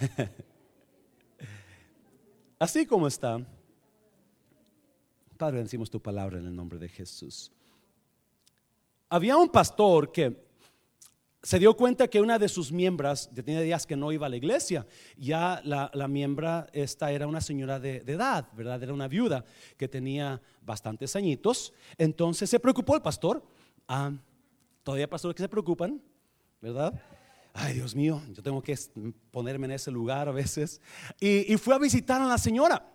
Así como está. Padre, decimos tu palabra en el nombre de Jesús. Había un pastor que se dio cuenta que una de sus miembros, ya tenía días que no iba a la iglesia, ya la, la miembra esta era una señora de, edad, ¿verdad? Era una viuda que tenía bastantes añitos. Entonces se preocupó el pastor. Ah, todavía hay pastores que se preocupan, ¿verdad? Ay, Dios mío, yo tengo que ponerme en ese lugar a veces. Y, fue a visitar a la señora.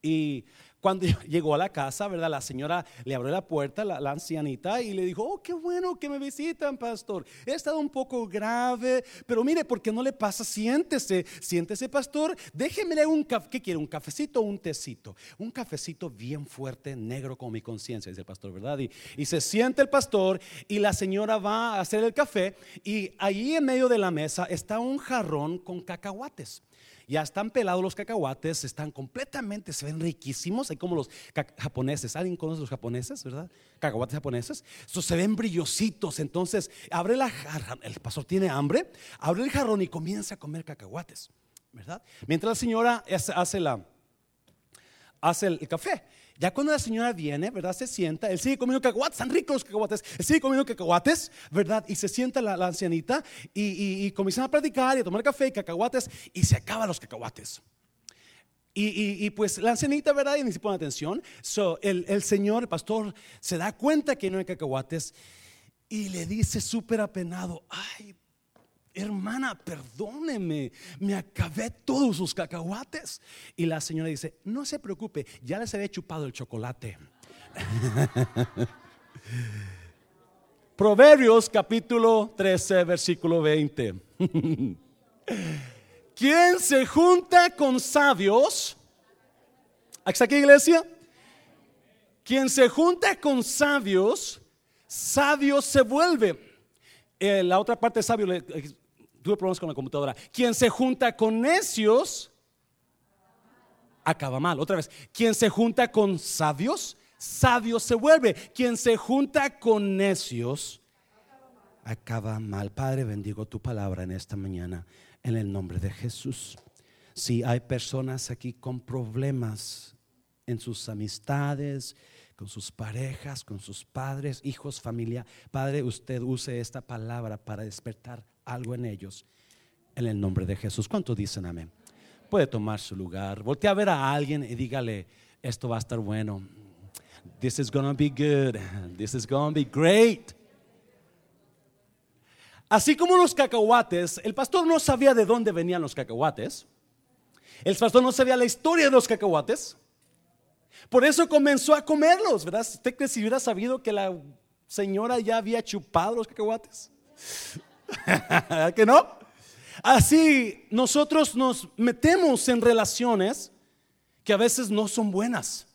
Y cuando llegó a la casa, ¿verdad? La señora le abrió la puerta, la, ancianita, y le dijo, oh, qué bueno que me visitan, pastor. He estado un poco grave, pero mire, ¿por qué no le pasa? Siéntese, siéntese, pastor. Déjeme un café. ¿Qué quiere? ¿Un cafecito o un tecito? Un cafecito bien fuerte, negro como mi conciencia, dice el pastor, ¿verdad? Y, y se siente el pastor y la señora va a hacer el café y allí en medio de la mesa está un jarrón con cacahuates. Ya están pelados los cacahuates, están completamente, se ven riquísimos. Hay como los japoneses. ¿Alguien conoce los japoneses, verdad? Cacahuates japoneses. Estos se ven brillositos. Entonces, abre la jarra. El pastor tiene hambre. Abre el jarrón y comienza a comer cacahuates, ¿verdad? Mientras la señora hace, hace el café. Ya cuando la señora viene, ¿verdad? Se sienta, él sigue comiendo cacahuates, están ricos los cacahuates, él sigue comiendo cacahuates, ¿verdad? Y se sienta la, ancianita y, comienzan a predicar y a tomar café y cacahuates y se acaban los cacahuates. Y, pues la ancianita, ¿verdad? Y ni se pone atención. So, el, el señor, el pastor, se da cuenta que no hay cacahuates y le dice súper apenado, ay, hermana, perdóneme, me acabé todos sus cacahuates. Y la señora dice, no se preocupe, ya les había chupado el chocolate. Proverbios capítulo 13, versículo 20. ¿Quién se junta con sabios? ¿Hasta aquí, iglesia? Quien se junta con sabios, sabio se vuelve. Eh, la otra parte sabio tuve problemas con la computadora. Quien se junta con necios, acaba mal. Otra vez, quien se junta con sabios, sabio se vuelve. Quien se junta con necios, acaba mal. Padre, bendigo tu palabra en esta mañana, en el nombre de Jesús. Si hay personas aquí con problemas en sus amistades, con sus parejas, con sus padres, hijos, familia. Padre, usted use esta palabra para despertar algo en ellos. En el nombre de Jesús. ¿Cuántos dicen amén? Puede tomar su lugar. Voltea a ver a alguien y dígale, esto va a estar bueno. This is to be good. This is to be great. Así como los cacahuates, el pastor no sabía de dónde venían los cacahuates. El pastor no sabía la historia de los cacahuates. Por eso comenzó a comerlos, ¿verdad? ¿Usted cree si hubiera sabido que la señora ya había chupado los cacahuates? ¿Que no? Así nosotros nos metemos en relaciones que a veces no son buenas.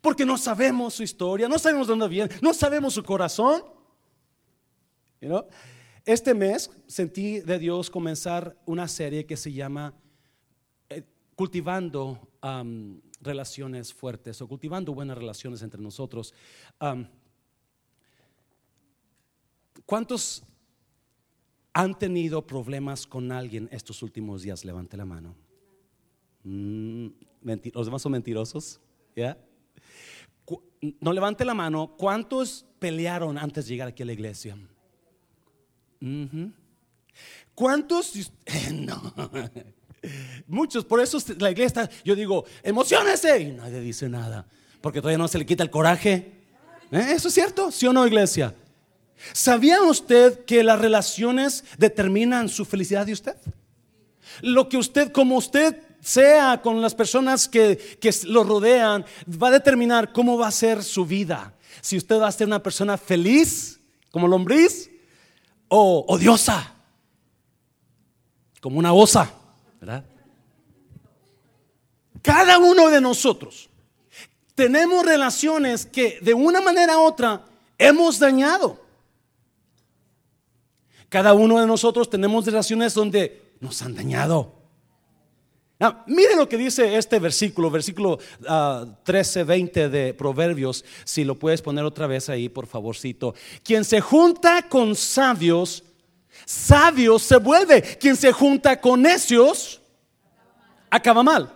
Porque no sabemos su historia, no sabemos dónde viene, no sabemos su corazón. Este mes sentí de Dios comenzar una serie que se llama eh, Cultivando relaciones fuertes o cultivando buenas relaciones entre nosotros. ¿Cuántos han tenido problemas con alguien estos últimos días? Levante la mano. Mm, ¿Los demás son mentirosos? ¿Ya? No levante la mano. ¿Cuántos pelearon antes de llegar aquí a la iglesia? ¿Cuántos? No. Muchos, por eso la iglesia, yo digo, emocionese y nadie dice nada, porque todavía no se le quita el coraje. ¿Eh? ¿Eso es cierto? ¿Sí o no, iglesia? ¿Sabía usted que las relaciones determinan su felicidad de usted? Lo que usted, como usted sea con las personas que, que lo rodean, va a determinar cómo va a ser su vida. Si usted va a ser una persona feliz, como lombriz, o odiosa, como una osa. Cada uno de nosotros tenemos relaciones que de una manera u otra hemos dañado. Cada uno de nosotros tenemos relaciones donde nos han dañado. mire lo que dice este versículo, versículo 13, ah, 20 de Proverbios. Si lo puedes poner otra vez ahí, por favorcito. Quien se junta con sabios sabio se vuelve. Quien se junta con necios acaba mal.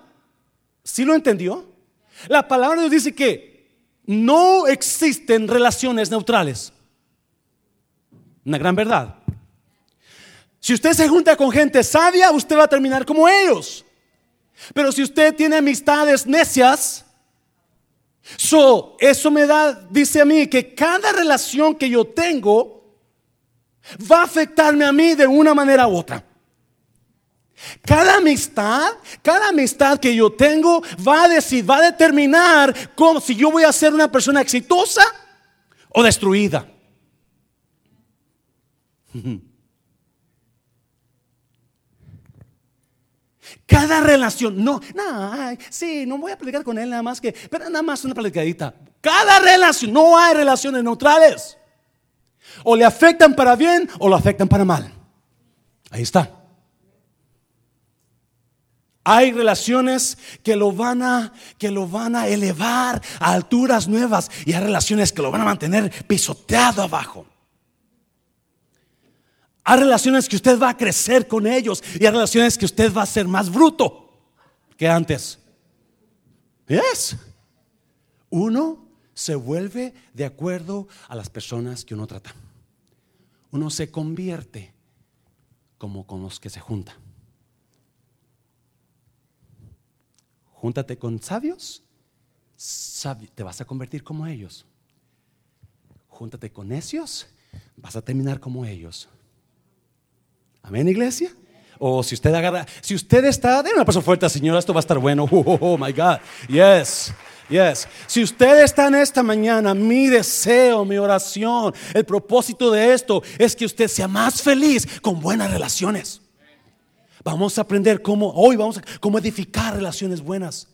¿Sí lo entendió? La palabra Dios dice que no existen relaciones neutrales. Una gran verdad. Si usted se junta con gente sabia, usted va a terminar como ellos. Pero si usted tiene amistades necias, eso me da, dice a mí, que cada relación que yo tengo va a afectarme a mí de una manera u otra. Cada amistad, cada amistad que yo tengo va a decir, va a determinar cómo, si yo voy a ser una persona exitosa o destruida. Cada relación, no, no, sí, no voy a platicar con él nada más que, pero nada más una platicadita. Cada relación, no hay relaciones neutrales. O le afectan para bien o lo afectan para mal. Ahí está. Hay relaciones que lo van a que lo van a elevar a alturas nuevas y hay relaciones que lo van a mantener pisoteado abajo. Hay relaciones que usted va a crecer con ellos y hay relaciones que usted va a ser más bruto que antes. Es. Uno se vuelve de acuerdo a las personas que uno trata. Uno se convierte como con los que se junta. Júntate con sabios, te vas a convertir como ellos. Júntate con necios, vas a terminar como ellos. Amén, iglesia. O si usted agarra, si usted está, de una persona fuerte, señora, esto va a estar bueno. Oh, oh, my God. Yes. Yes. Si usted está en esta mañana, mi deseo, mi oración, el propósito de esto es que usted sea más feliz con buenas relaciones. Vamos a aprender cómo, hoy vamos a cómo edificar relaciones buenas.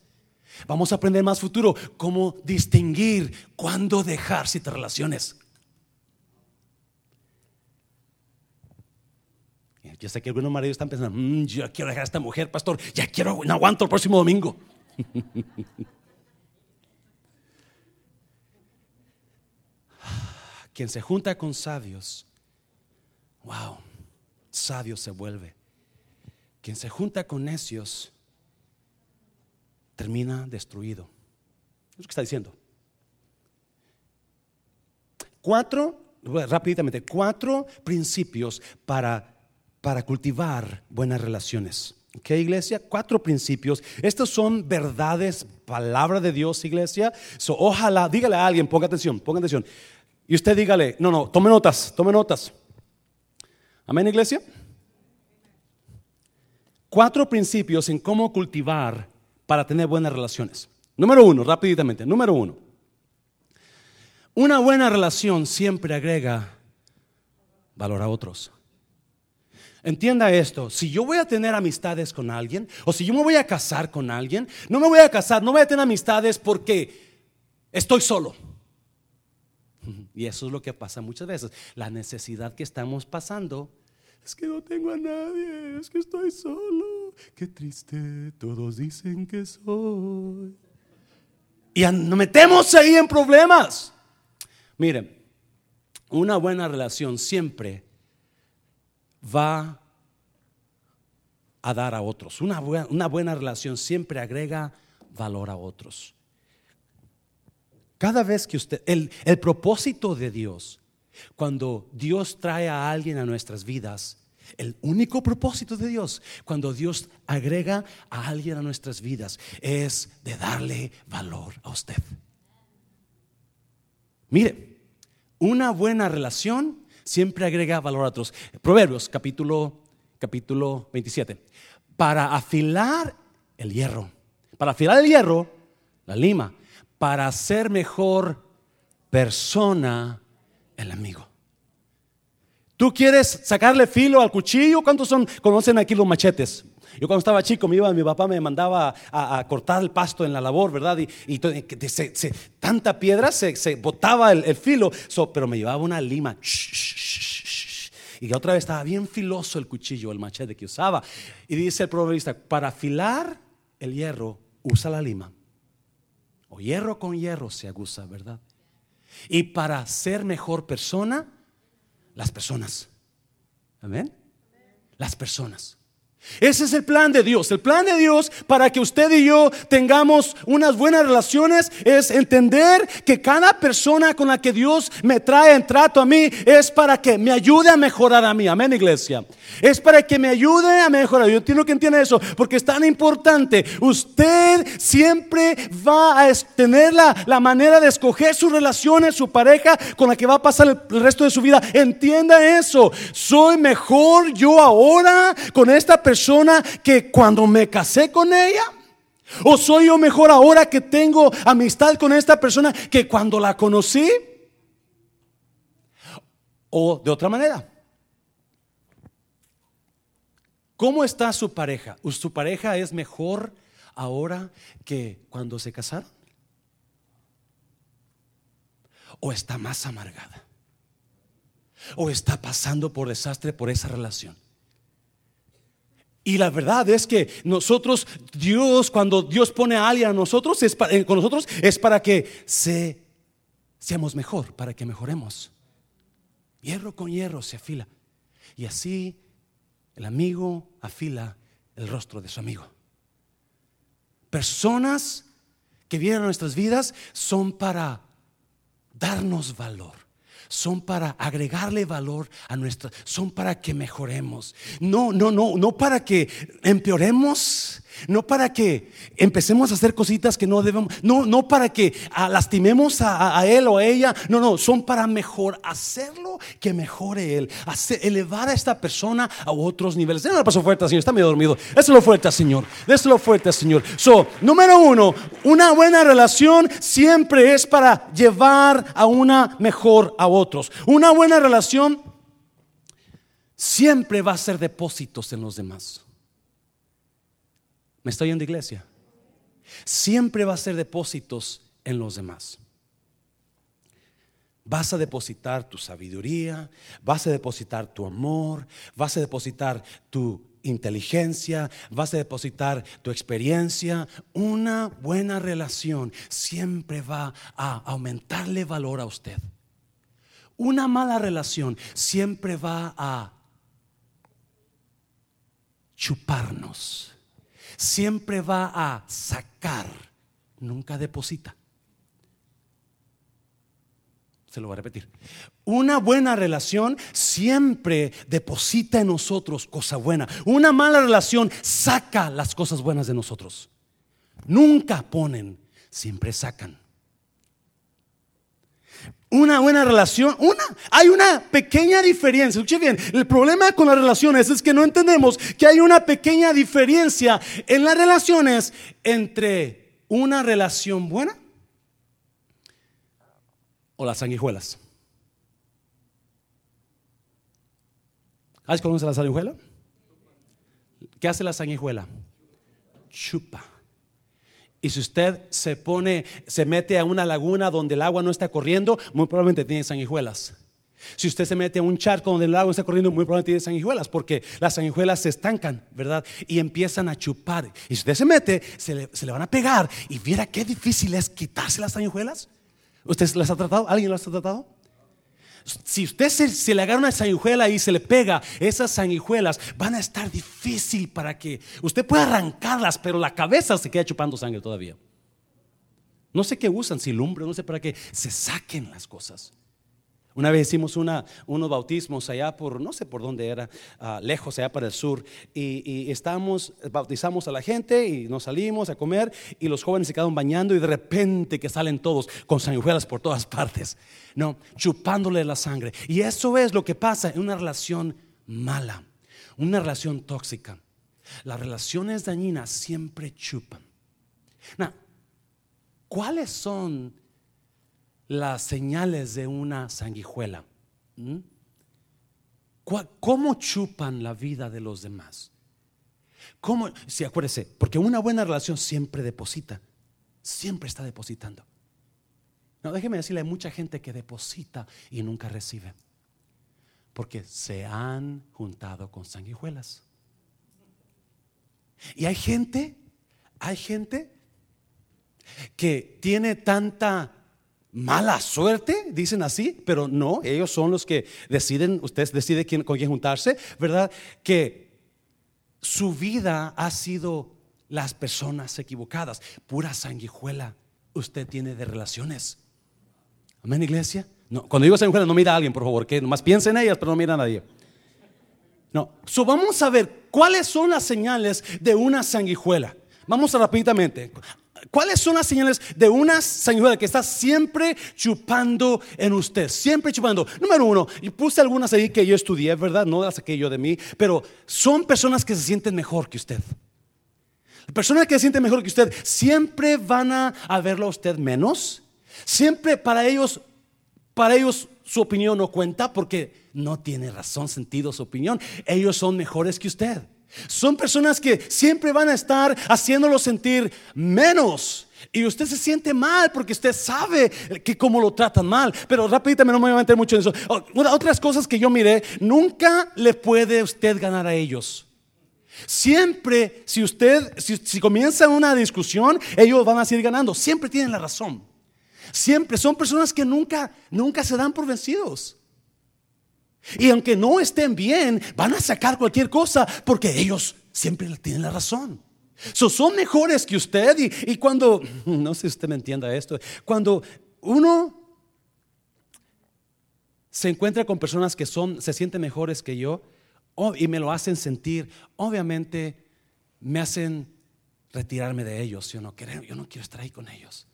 Vamos a aprender más futuro, cómo distinguir cuándo dejar ciertas relaciones. Yo sé que algunos maridos están pensando, mm, yo quiero dejar a esta mujer, pastor, ya quiero, no aguanto el próximo domingo. Quien se junta con sabios, wow, sabio se vuelve. Quien se junta con necios termina destruido. Es lo que está diciendo. Cuatro, rápidamente, cuatro principios para, para cultivar buenas relaciones. ¿Qué iglesia? Cuatro principios. Estos son verdades, palabra de Dios, iglesia. ojalá, dígale a alguien, ponga atención, ponga atención. Y usted dígale, no, no, tome notas, tome notas. Amén, iglesia. Cuatro principios en cómo cultivar para tener buenas relaciones. Número uno, rápidamente. Número uno. Una buena relación siempre agrega valor a otros. Entienda esto, si yo voy a tener amistades con alguien o si yo me voy a casar con alguien, no me voy a casar, no voy a tener amistades porque estoy solo. Y eso es lo que pasa muchas veces. La necesidad que estamos pasando es que no tengo a nadie, es que estoy solo. Qué triste, todos dicen que soy. Y nos metemos ahí en problemas. Miren, una buena relación siempre va a dar a otros. Una buena, una buena relación siempre agrega valor a otros. Cada vez que usted, el, el propósito de Dios cuando Dios trae a alguien a nuestras vidas, el único propósito de Dios, cuando Dios agrega a alguien a nuestras vidas, es de darle valor a usted. Mire, una buena relación siempre agrega valor a otros. Proverbios capítulo, capítulo 27. Para afilar el hierro, para afilar el hierro, la lima, para ser mejor persona, el amigo. ¿Tú quieres sacarle filo al cuchillo? ¿Cuántos son, conocen aquí los machetes? Yo cuando estaba chico, mi, mi papá me mandaba a, cortar el pasto en la labor, ¿verdad? Y, tanta piedra se, botaba el, filo, pero me llevaba una lima. Y otra vez estaba bien filoso el cuchillo, el machete que usaba. Y dice el proverbista, para afilar el hierro, usa la lima. O hierro con hierro se aguza, ¿verdad? Y para ser mejor persona, las personas. Amén. Las personas. Ese es el plan de Dios. El plan de Dios para que usted y yo tengamos unas buenas relaciones es entender que cada persona con la que Dios me trae en trato a mí es para que me ayude a mejorar a mí. Amén, iglesia. Es para que me ayude a mejorar. Yo entiendo que entiende eso porque es tan importante. Usted siempre va a tener la, la manera de escoger sus relaciones, su pareja con la que va a pasar el, el resto de su vida. Entienda eso. Soy mejor yo ahora con esta persona persona que cuando me casé con ella? ¿O soy yo mejor ahora que tengo amistad con esta persona que cuando la conocí? O de otra manera. ¿Cómo está su pareja? ¿Su pareja es mejor ahora que cuando se casaron? ¿O está más amargada? ¿O está pasando por desastre por esa relación? Y la verdad es que nosotros, Dios, cuando Dios pone a alguien a nosotros, es eh, con nosotros, es para que se, seamos mejor, para que mejoremos. Hierro con hierro se afila. Y así el amigo afila el rostro de su amigo. Personas que vienen a nuestras vidas son para darnos valor son para agregarle valor a nuestra, son para que mejoremos. No, no, no, no para que empeoremos, no para que empecemos a hacer cositas que no debemos, no, no para que ah, lastimemos a, él o a ella, no, no, son para mejor hacerlo que mejore él, elevar a esta persona a otros niveles. Denle paso fuerte, Señor, está medio dormido. Déselo fuerte, Señor, déselo fuerte, Señor. So, número uno, una buena relación siempre es para llevar a una mejor a otros. Una buena relación siempre va a ser depósitos en los demás. ¿Me estoy yendo iglesia? Siempre va a ser depósitos en los demás. Vas a depositar tu sabiduría, vas a depositar tu amor, vas a depositar tu inteligencia, vas a depositar tu experiencia. Una buena relación siempre va a aumentarle valor a usted. Una mala relación siempre va a chuparnos siempre va a sacar, nunca deposita. Se lo voy a repetir. Una buena relación siempre deposita en nosotros cosa buena. Una mala relación saca las cosas buenas de nosotros. Nunca ponen, siempre sacan una buena relación, una, hay una pequeña diferencia. Escuche bien, el problema con las relaciones es que no entendemos que hay una pequeña diferencia en las relaciones entre una relación buena o las sanguijuelas. ¿Sabes conoce la sanguijuela? ¿Qué hace la sanguijuela? Chupa. Y si usted se pone, se mete a una laguna donde el agua no está corriendo, muy probablemente tiene sanguijuelas. Si usted se mete a un charco donde el agua está corriendo, muy probablemente tiene sanguijuelas, porque las sanguijuelas se estancan, ¿verdad? Y empiezan a chupar. Y si usted se mete, se le, se le van a pegar. Y viera qué difícil es quitarse las sanguijuelas. ¿Usted las ha tratado? ¿Alguien las ha tratado? Si usted se, le agarra una sanguijuela y se le pega, esas sanguijuelas van a estar difícil para que usted pueda arrancarlas, pero la cabeza se queda chupando sangre todavía. No sé qué usan, si lumbre, no sé para qué, se saquen las cosas. Una vez hicimos unos bautismos allá por, no sé por dónde era, ah, lejos allá para el sur, y, estábamos, bautizamos a la gente y nos salimos a comer y los jóvenes se quedaron bañando y de repente que salen todos con sanguijuelas por todas partes, no, chupándole la sangre. Y eso es lo que pasa en una relación mala, una relación tóxica. Las relaciones dañinas siempre chupan. ¿cuáles son las señales de una sanguijuela. ¿Cómo chupan la vida de los demás? ¿Cómo? Sí, acuérdese, porque una buena relación siempre deposita, siempre está depositando. No, déjeme decirle, hay mucha gente que deposita y nunca recibe, porque se han juntado con sanguijuelas. Y hay gente, hay gente que tiene tanta mala suerte, dicen así, pero no, ellos son los que deciden, ustedes deciden quién, con quién juntarse, ¿verdad? Que su vida ha sido las personas equivocadas, pura sanguijuela usted tiene de relaciones. Amén, iglesia. No, cuando digo sanguijuela, no mira a alguien, por favor, que nomás piense en ellas, pero no mira a nadie. No, so vamos a ver cuáles son las señales de una sanguijuela. Vamos a rápidamente. ¿Cuáles son las señales de una sanguijuela que está siempre chupando en usted? Siempre chupando. Número uno, y puse algunas ahí que yo estudié, ¿verdad? No las saqué yo de mí, pero son personas que se sienten mejor que usted. Personas que se sienten mejor que usted siempre van a, verlo a usted menos. Siempre para ellos, para ellos su opinión no cuenta porque no tiene razón, sentido su opinión. Ellos son mejores que usted. Son personas que siempre van a estar haciéndolo sentir menos. Y usted se siente mal porque usted sabe que cómo lo tratan mal. Pero rápidamente no me voy a meter mucho en eso. Otras cosas que yo miré, nunca le puede usted ganar a ellos. Siempre, si usted, si, comienza una discusión, ellos van a seguir ganando. Siempre tienen la razón. Siempre son personas que nunca, nunca se dan por vencidos. Y aunque no estén bien, van a sacar cualquier cosa porque ellos siempre tienen la razón. son mejores que usted y, cuando, no sé si usted me entienda esto, cuando uno se encuentra con personas que son, se sienten mejores que yo y me lo hacen sentir, obviamente me hacen retirarme de ellos. Yo no, quiero, yo no quiero estar ahí con ellos.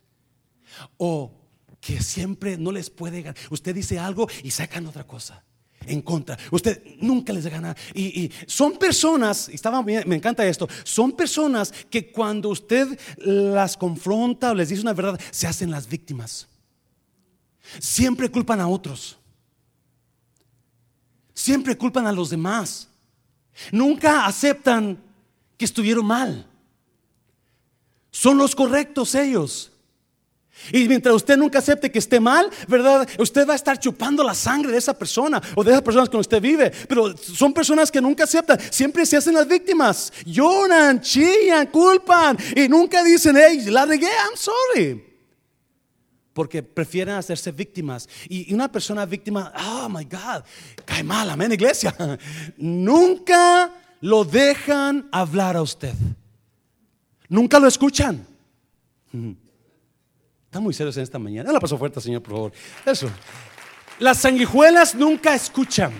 O que siempre no les puede ganar. Usted dice algo y sacan otra cosa en contra. Usted nunca les gana. Y, y son personas, estaba, me encanta esto, son personas que cuando usted las confronta o les dice una verdad, se hacen las víctimas. Siempre culpan a otros. Siempre culpan a los demás. Nunca aceptan que estuvieron mal. Son los correctos ellos. Y mientras usted nunca acepte que esté mal, ¿verdad? Usted va a estar chupando la sangre de esa persona o de esas personas con usted vive. Pero son personas que nunca aceptan. Siempre se hacen las víctimas. Lloran, chillan, culpan. Y nunca dicen, hey, la regué, I'm sorry. Porque prefieren hacerse víctimas. Y una persona víctima, oh my God, cae mal, amén, iglesia. Nunca lo dejan hablar a usted. Nunca lo escuchan. Están muy serios en esta mañana. La paso fuerte, Señor, por favor. Eso. Las sanguijuelas nunca escuchan.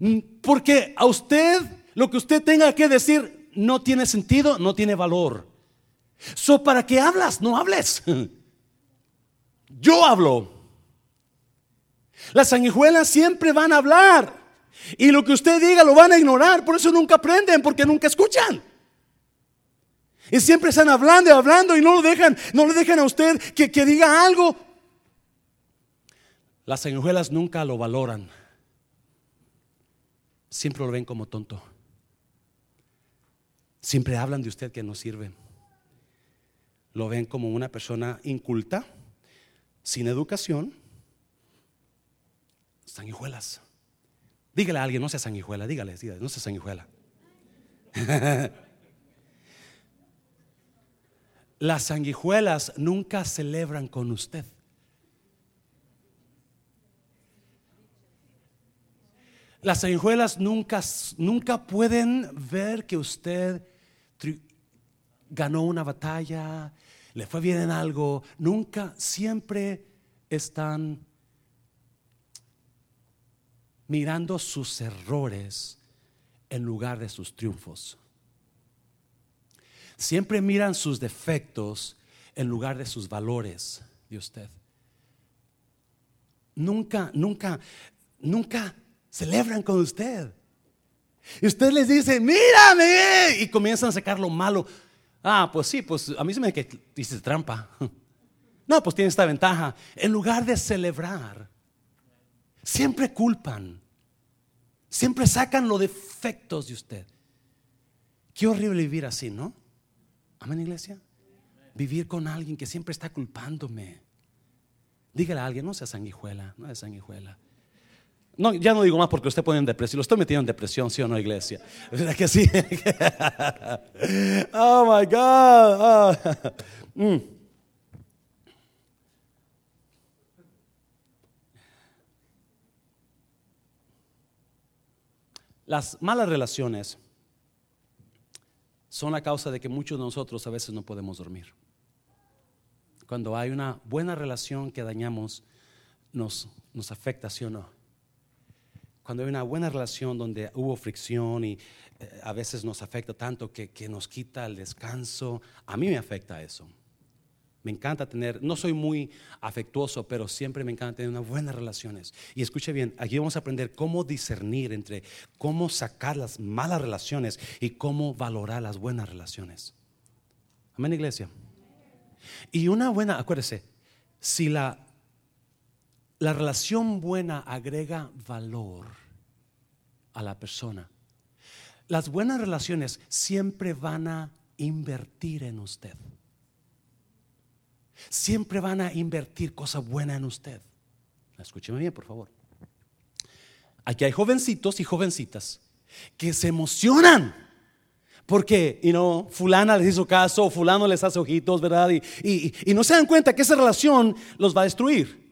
Mm, porque a usted, lo que usted tenga que decir, no tiene sentido, no tiene valor. So, ¿para qué hablas? No hables. Yo hablo. Las sanguijuelas siempre van a hablar. Y lo que usted diga lo van a ignorar. Por eso nunca aprenden, porque nunca escuchan. Y siempre están hablando y hablando y no lo dejan, no le dejan a usted que, que diga algo. Las sanguijuelas nunca lo valoran. Siempre lo ven como tonto. Siempre hablan de usted que no sirve. Lo ven como una persona inculta, sin educación. Sanguijuelas. Dígale a alguien, no sea sanguijuela, dígale, dígale no sea sanguijuela. Las sanguijuelas nunca celebran con usted. Las sanguijuelas nunca, nunca pueden ver que usted ganó una batalla, le fue bien en algo. Nunca, siempre están mirando sus errores en lugar de sus triunfos. Siempre miran sus defectos en lugar de sus valores de usted. Nunca, nunca, nunca celebran con usted. Y usted les dice, mírame, y comienzan a sacar lo malo. Ah, pues sí, pues a mí se me que dice trampa. No, pues tiene esta ventaja. En lugar de celebrar, siempre culpan. Siempre sacan los defectos de usted. Qué horrible vivir así, ¿no? Amén, iglesia. Vivir con alguien que siempre está culpándome. Dígale a alguien, no sea sanguijuela, no sea sanguijuela. No, ya no digo más porque usted pone en depresión. Lo estoy metiendo en depresión, ¿sí o no, iglesia? ¿Verdad que sí? oh my God. Oh. Mm. Las malas relaciones son la causa de que muchos de nosotros a veces no podemos dormir. Cuando hay una buena relación que dañamos, nos, nos afecta, ¿sí o no? Cuando hay una buena relación donde hubo fricción y eh, a veces nos afecta tanto que, que nos quita el descanso, a mí me afecta eso. Me encanta tener, no soy muy afectuoso, pero siempre me encanta tener unas buenas relaciones. Y escuche bien, aquí vamos a aprender cómo discernir entre cómo sacar las malas relaciones y cómo valorar las buenas relaciones. Amén, iglesia. Y una buena, acuérdese, si la, la relación buena agrega valor a la persona, las buenas relaciones siempre van a invertir en usted siempre van a invertir cosa buena en usted. Escúcheme bien, por favor. Aquí hay jovencitos y jovencitas que se emocionan porque, y no, fulana les hizo caso, fulano les hace ojitos, ¿verdad? Y, y, no se dan cuenta que esa relación los va a destruir.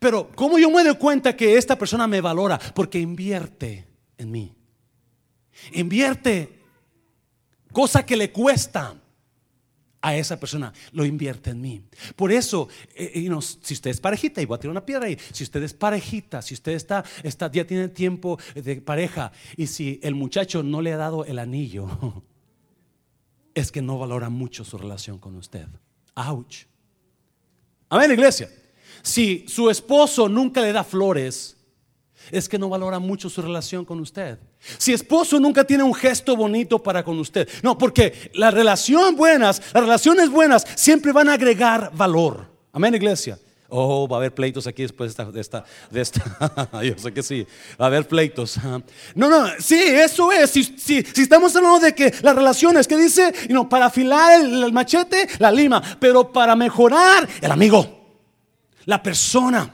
Pero, ¿cómo yo me doy cuenta que esta persona me valora? Porque invierte en mí. Invierte cosa que le cuesta a esa persona, lo invierte en mí. Por eso, eh, eh, si usted es parejita, y voy a tirar una piedra ahí, si usted es parejita, si usted está, está, ya tiene tiempo de pareja, y si el muchacho no le ha dado el anillo, es que no valora mucho su relación con usted. Ouch. Amén, iglesia. Si su esposo nunca le da flores, es que no valora mucho su relación con usted. Si esposo nunca tiene un gesto bonito para con usted. No, porque las relaciones buenas, las relaciones buenas siempre van a agregar valor. Amén, iglesia. Oh, va a haber pleitos aquí después de esta, de esta, Yo sé que sí, va a haber pleitos. No, no, sí, eso es. Si, si, estamos hablando de que las relaciones, que dice? No, para afilar el machete, la lima, pero para mejorar, el amigo, la persona.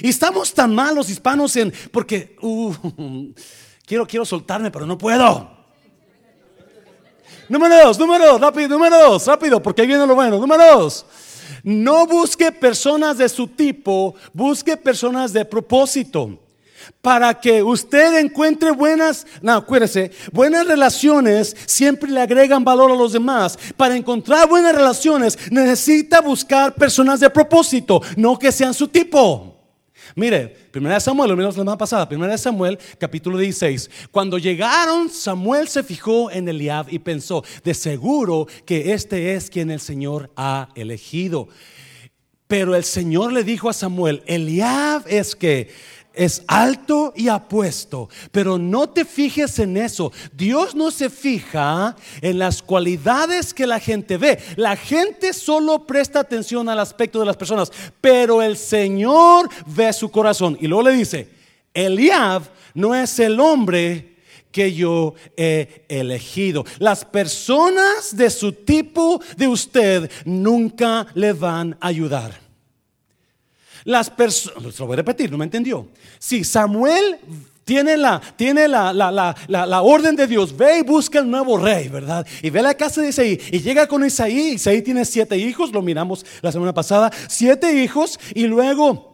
Y estamos tan mal los hispanos en, porque, uh, quiero, quiero soltarme, pero no puedo. Número dos, número dos, rápido, número dos, rápido, porque ahí viene lo bueno. Número dos, no busque personas de su tipo, busque personas de propósito. Para que usted encuentre buenas, no, acuérdese, buenas relaciones siempre le agregan valor a los demás. Para encontrar buenas relaciones necesita buscar personas de propósito, no que sean su tipo. Mire, primera Samuel, lo mismo la semana pasada, primera Samuel, capítulo 16. Cuando llegaron, Samuel se fijó en Eliab y pensó, de seguro que este es quien el Señor ha elegido. Pero el Señor le dijo a Samuel, Eliab es que es alto y apuesto, pero no te fijes en eso. Dios no se fija en las cualidades que la gente ve. La gente solo presta atención al aspecto de las personas, pero el Señor ve su corazón. Y luego le dice, Eliab no es el hombre que yo he elegido. Las personas de su tipo de usted nunca le van a ayudar. Las personas, lo voy a repetir, no me entendió. Si Samuel tiene la, tiene la, la, orden de Dios, ve y busca el nuevo rey, ¿verdad? Y ve a la casa de Isaí y llega con Isaí. Isaí tiene siete hijos, lo miramos la semana pasada, siete hijos y luego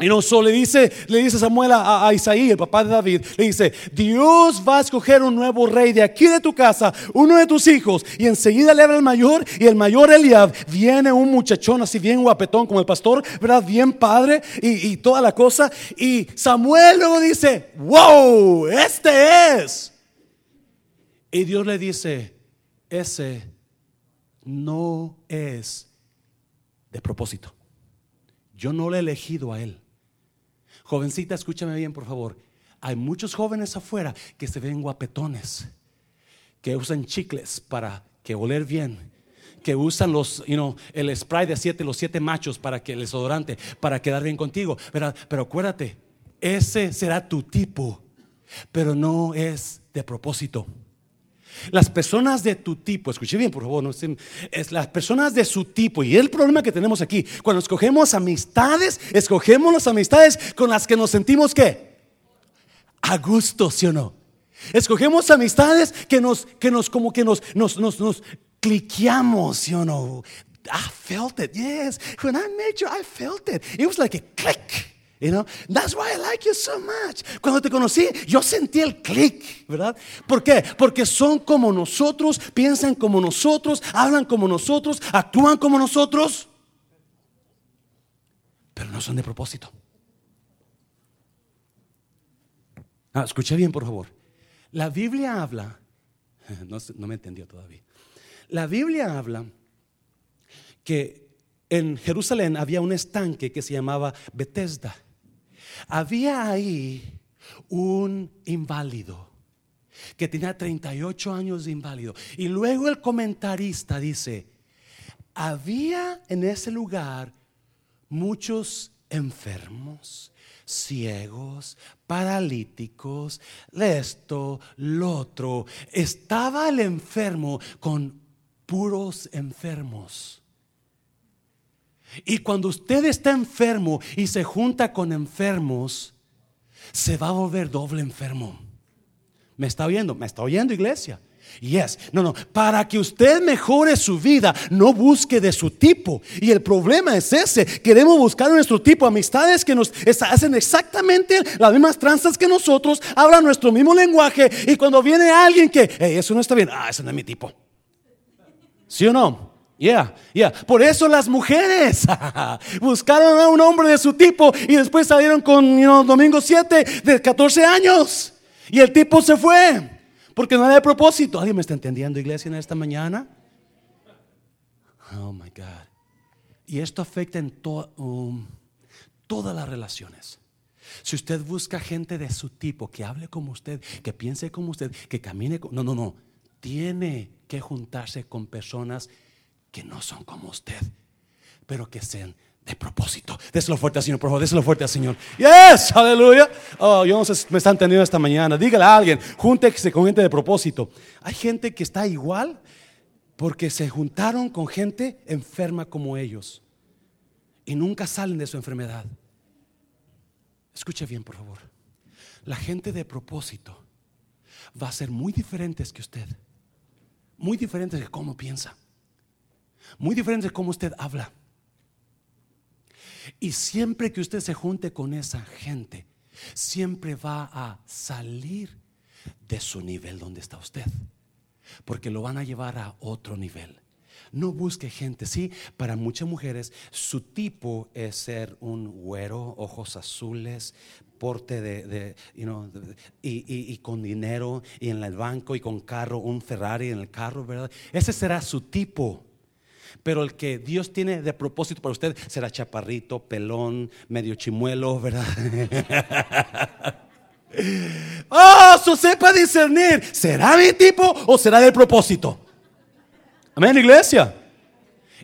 y no solo le dice, le dice Samuel a, Isaí, el papá de David, le dice, Dios va a escoger un nuevo rey de aquí de tu casa, uno de tus hijos, y enseguida le habla el mayor, y el mayor Eliab, viene un muchachón así bien guapetón como el pastor, ¿verdad? Bien padre, y, y toda la cosa, y Samuel luego dice, wow, este es. Y Dios le dice, ese no es de propósito. Yo no le he elegido a él. Jovencita, escúchame bien, por favor. Hay muchos jóvenes afuera que se ven guapetones, que usan chicles para que oler bien, que usan los, you know, el spray de siete, los siete machos para que el desodorante, para quedar bien contigo. Pero, pero acuérdate, ese será tu tipo, pero no es de propósito. Las personas de tu tipo, escuche bien por favor, es las personas de su tipo. Y el problema que tenemos aquí, cuando escogemos amistades, escogemos las amistades con las que nos sentimos que a gusto, ¿sí o no? Escogemos amistades que nos, que nos, como que nos, nos, nos, nos cliqueamos, ¿sí o no? I felt it, yes. When I met you, I felt it. It was like a click. You know? That's why I like you so much. Cuando te conocí, yo sentí el click, ¿verdad? ¿Por qué? Porque son como nosotros, piensan como nosotros, hablan como nosotros, actúan como nosotros, pero no son de propósito. Ah, escuche bien, por favor. La Biblia habla, no, no me entendió todavía. La Biblia habla que en Jerusalén había un estanque que se llamaba Bethesda. Había ahí un inválido que tenía 38 años de inválido. Y luego el comentarista dice, había en ese lugar muchos enfermos, ciegos, paralíticos, esto, lo otro. Estaba el enfermo con puros enfermos. Y cuando usted está enfermo y se junta con enfermos, se va a volver doble enfermo. ¿Me está oyendo? ¿Me está oyendo, iglesia? Yes, no, no, para que usted mejore su vida, no busque de su tipo. Y el problema es ese, queremos buscar nuestro tipo, amistades que nos hacen exactamente las mismas tranzas que nosotros, hablan nuestro mismo lenguaje y cuando viene alguien que, eso no está bien, ah, ese no es mi tipo. ¿Sí o no? Yeah, yeah. Por eso las mujeres buscaron a un hombre de su tipo y después salieron con you domingo 7 de 14 años. Y el tipo se fue porque no era de propósito. ¿Alguien me está entendiendo, iglesia, en esta mañana? Oh my God. Y esto afecta en um, todas las relaciones. Si usted busca gente de su tipo, que hable como usted, que piense como usted, que camine como... No, no, no. Tiene que juntarse con personas que no son como usted, pero que sean de propósito. Déselo fuerte al Señor, por favor, déselo fuerte al Señor. Yes, aleluya. Oh, yo no sé si me están entendiendo esta mañana. Dígale a alguien, júntese con gente de propósito. Hay gente que está igual porque se juntaron con gente enferma como ellos y nunca salen de su enfermedad. Escuche bien, por favor. La gente de propósito va a ser muy diferentes que usted. Muy diferentes de cómo piensa. Muy diferente de cómo usted habla. Y siempre que usted se junte con esa gente, siempre va a salir de su nivel donde está usted. Porque lo van a llevar a otro nivel. No busque gente, sí, para muchas mujeres su tipo es ser un güero, ojos azules, porte de, y, y, con dinero, y en el banco, y con carro, un Ferrari en el carro, ¿verdad? Ese será su tipo. Pero el que Dios tiene de propósito para usted será chaparrito, pelón, medio chimuelo, ¿verdad? oh, so sepa discernir. ¿Será mi tipo o será del propósito? Amén, iglesia.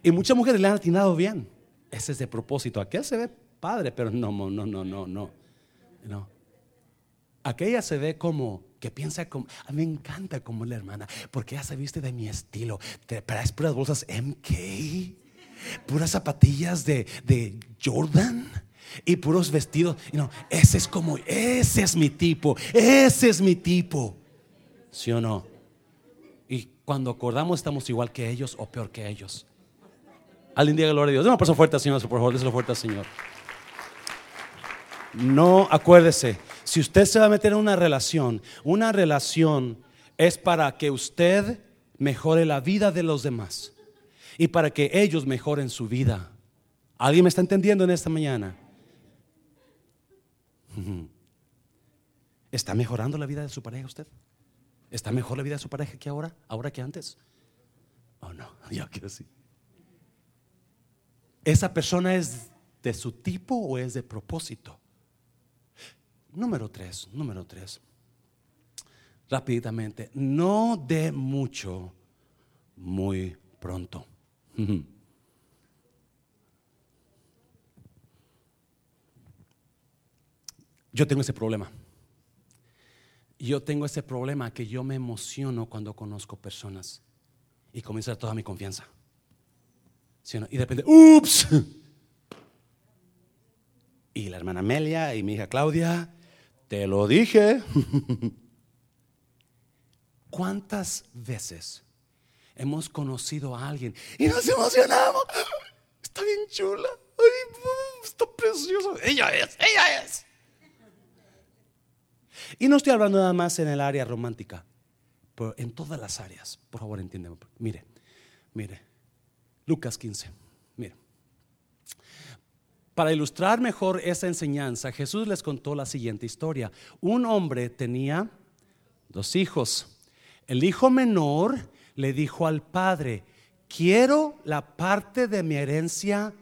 Y muchas mujeres le han atinado bien. Ese es de propósito. Aquel se ve padre, pero no, no, no, no, no. no. Aquella se ve como piensa como, a mí me encanta como la hermana, porque ella se viste de mi estilo. Te traes puras bolsas MK, puras zapatillas de, de Jordan y puros vestidos. no ese es como, ese es mi tipo, ese es mi tipo. ¿Sí o no? Y cuando acordamos estamos igual que ellos o peor que ellos. Alguien diga gloria a Dios. Dame un fuerte al Señor, por favor, déselo fuerte Señor. No, acuérdese, si usted se va a meter en una relación, una relación es para que usted mejore la vida de los demás y para que ellos mejoren su vida. ¿Alguien me está entendiendo en esta mañana? ¿Está mejorando la vida de su pareja usted? ¿Está mejor la vida de su pareja que ahora? ¿Ahora que antes? Oh, no, yo quiero decir. ¿Esa persona es de su tipo o es de propósito? Número tres, número tres. Rápidamente, no de mucho muy pronto. Yo tengo ese problema. Yo tengo ese problema que yo me emociono cuando conozco personas y comienza toda mi confianza. ¿Sí Y de repente, ups. Y la hermana Amelia y mi hija Claudia te lo dije. ¿Cuántas veces hemos conocido a alguien y nos emocionamos? Está bien chula. está precioso. Ella es, ella es. Y no estoy hablando nada más en el área romántica, pero en todas las áreas. Por favor, entiéndeme. Mire, mire. Lucas 15. Para ilustrar mejor esa enseñanza, Jesús les contó la siguiente historia. Un hombre tenía dos hijos. El hijo menor le dijo al padre, quiero la parte de mi herencia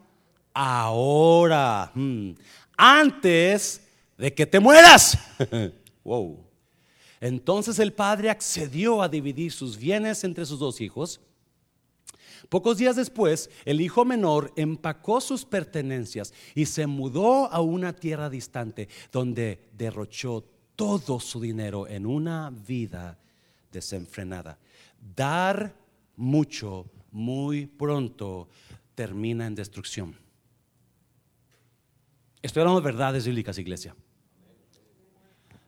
ahora, hmm, antes de que te mueras. wow. Entonces el padre accedió a dividir sus bienes entre sus dos hijos. Pocos días después, el hijo menor empacó sus pertenencias y se mudó a una tierra distante donde derrochó todo su dinero en una vida desenfrenada. Dar mucho muy pronto termina en destrucción. Estoy hablando de verdades bíblicas, iglesia.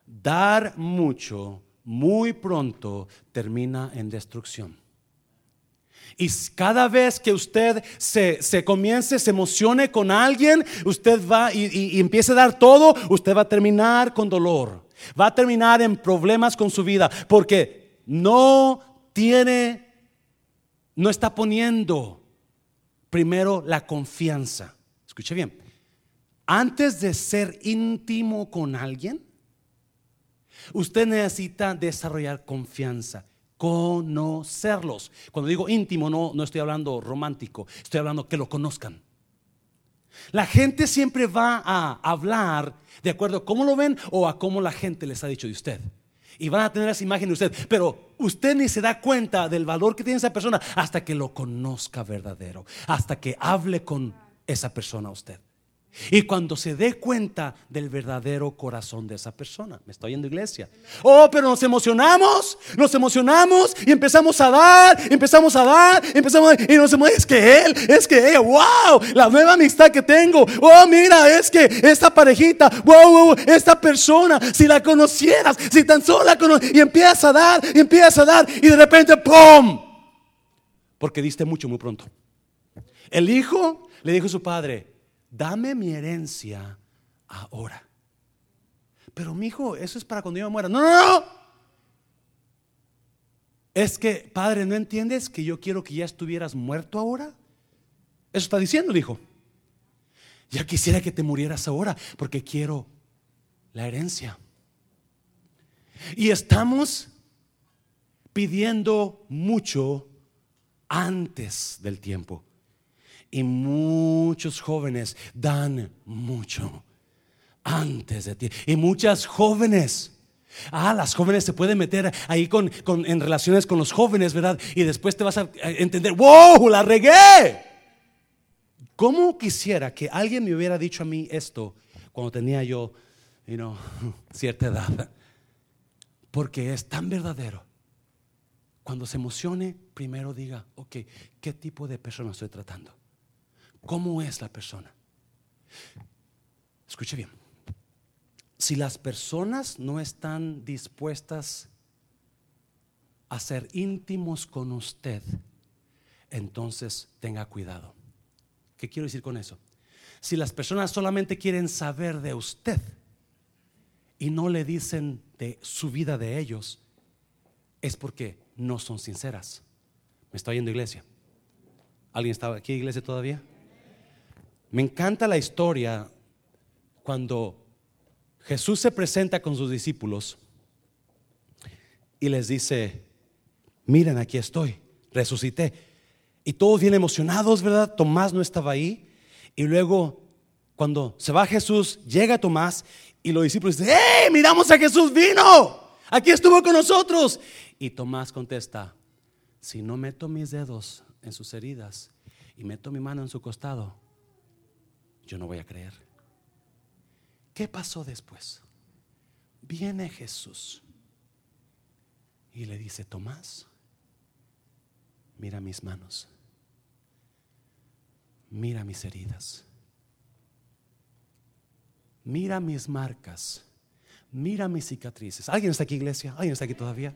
Dar mucho muy pronto termina en destrucción. Y cada vez que usted se, se, comience, se emocione con alguien, usted va y, y, empiece a dar todo, usted va a terminar con dolor. Va a terminar en problemas con su vida porque no tiene, no está poniendo primero la confianza. Escuche bien. Antes de ser íntimo con alguien, usted necesita desarrollar confianza conocerlos. Cuando digo íntimo, no, no estoy hablando romántico, estoy hablando que lo conozcan. La gente siempre va a hablar de acuerdo a cómo lo ven o a cómo la gente les ha dicho de usted. Y van a tener esa imagen de usted. Pero usted ni se da cuenta del valor que tiene esa persona hasta que lo conozca verdadero. Hasta que hable con esa persona usted. Y cuando se dé cuenta del verdadero corazón de esa persona, me estoy yendo iglesia. Oh, pero nos emocionamos, nos emocionamos y empezamos a dar, empezamos a dar, empezamos a, y nos emocionamos. Es que él, es que ella, wow, la nueva amistad que tengo. Oh, mira, es que esta parejita, wow, wow, esta persona, si la conocieras, si tan solo la conocieras, y empieza a dar, y empieza a dar, y de repente, ¡pum! Porque diste mucho muy pronto. El hijo le dijo a su padre, dame mi herencia ahora. Pero mi hijo, eso es para cuando yo muera. No, no, no. Es que, padre, ¿no entiendes que yo quiero que ya estuvieras muerto ahora? Eso está diciendo el hijo. Ya quisiera que te murieras ahora porque quiero la herencia. Y estamos pidiendo mucho antes del tiempo. Y muchos jóvenes dan mucho antes de ti. Y muchas jóvenes. Ah, las jóvenes se pueden meter ahí con, en relaciones con los jóvenes, ¿verdad? Y después te vas a entender, wow, la regué. ¿Cómo quisiera que alguien me hubiera dicho a mí esto cuando tenía yo, you know, cierta edad? Porque es tan verdadero. Cuando se emocione, primero diga, ok, ¿qué tipo de persona estoy tratando? ¿Cómo es la persona? Escuche bien. Si las personas no están dispuestas a ser íntimos con usted, entonces tenga cuidado. ¿Qué quiero decir con eso? Si las personas solamente quieren saber de usted y no le dicen de su vida de ellos, es porque no son sinceras. ¿Me está yendo iglesia? ¿Alguien estaba aquí iglesia todavía? Me encanta la historia cuando Jesús se presenta con sus discípulos y les dice, miren, aquí estoy, resucité. Y todos bien emocionados, ¿verdad? Tomás no estaba ahí. Y luego, cuando se va Jesús, llega Tomás y los discípulos dicen, ¡eh! Miramos a Jesús, vino. Aquí estuvo con nosotros. Y Tomás contesta, si no meto mis dedos en sus heridas y meto mi mano en su costado, yo no voy a creer. ¿Qué pasó después? Viene Jesús y le dice, Tomás, mira mis manos, mira mis heridas, mira mis marcas, mira mis cicatrices. ¿Alguien está aquí, iglesia? ¿Alguien está aquí todavía?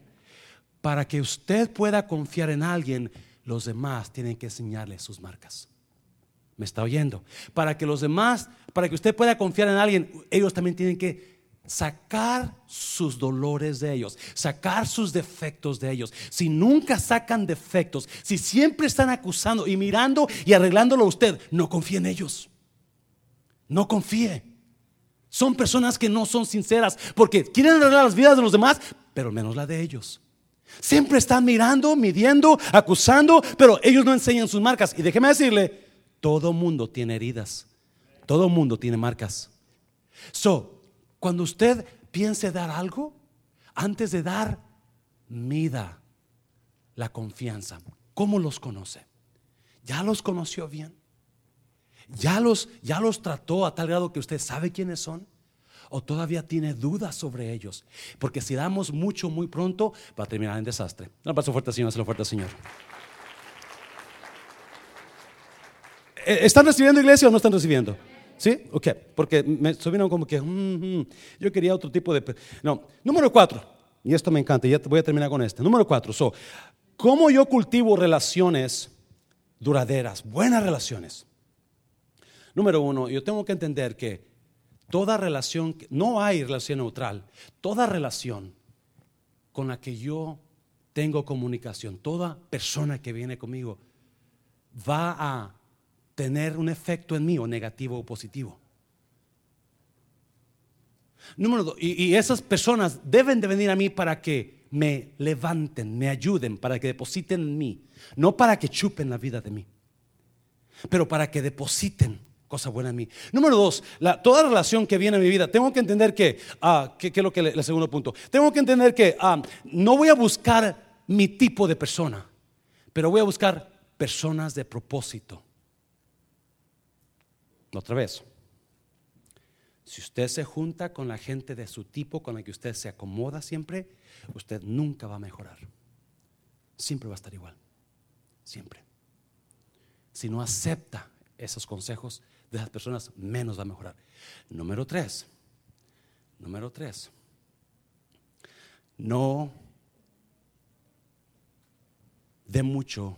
Para que usted pueda confiar en alguien, los demás tienen que enseñarle sus marcas. Me está oyendo. Para que los demás, para que usted pueda confiar en alguien, ellos también tienen que sacar sus dolores de ellos, sacar sus defectos de ellos. Si nunca sacan defectos, si siempre están acusando y mirando y arreglándolo a usted, no confíe en ellos. No confíe. Son personas que no son sinceras porque quieren arreglar las vidas de los demás, pero menos la de ellos. Siempre están mirando, midiendo, acusando, pero ellos no enseñan sus marcas. Y déjeme decirle, todo mundo tiene heridas. Todo mundo tiene marcas. So, cuando usted piense dar algo, antes de dar, mida la confianza. ¿Cómo los conoce? ¿Ya los conoció bien? ¿Ya los, ya los trató a tal grado que usted sabe quiénes son? ¿O todavía tiene dudas sobre ellos? Porque si damos mucho muy pronto, va a terminar en desastre. Un abrazo fuerte, Señor. lo fuerte, Señor. Eh, ¿Están recibiendo iglesia o no están recibiendo? ¿Sí? Ok, porque me subieron como que mm, mm, yo quería otro tipo de... No, número cuatro, y esto me encanta, ya voy a terminar con este. Número cuatro, so, ¿cómo yo cultivo relaciones duraderas, buenas relaciones? Número uno, yo tengo que entender que toda relación, no hay relación neutral, toda relación con la que yo tengo comunicación, toda persona que viene conmigo va a tener un efecto en mí, o negativo o positivo. Número dos, y, esas personas deben de venir a mí para que me levanten, me ayuden, para que depositen en mí, no para que chupen la vida de mí, pero para que depositen cosa buena en mí. Número dos, toda relación que viene a mi vida, tengo que entender que, ah, ¿qué es lo que el segundo punto? Tengo que entender que ah, no voy a buscar mi tipo de persona, pero voy a buscar personas de propósito. Otra vez, si usted se junta con la gente de su tipo, con la que usted se acomoda siempre, usted nunca va a mejorar. Siempre va a estar igual. Siempre. Si no acepta esos consejos de las personas, menos va a mejorar. Número tres. Número tres. No de mucho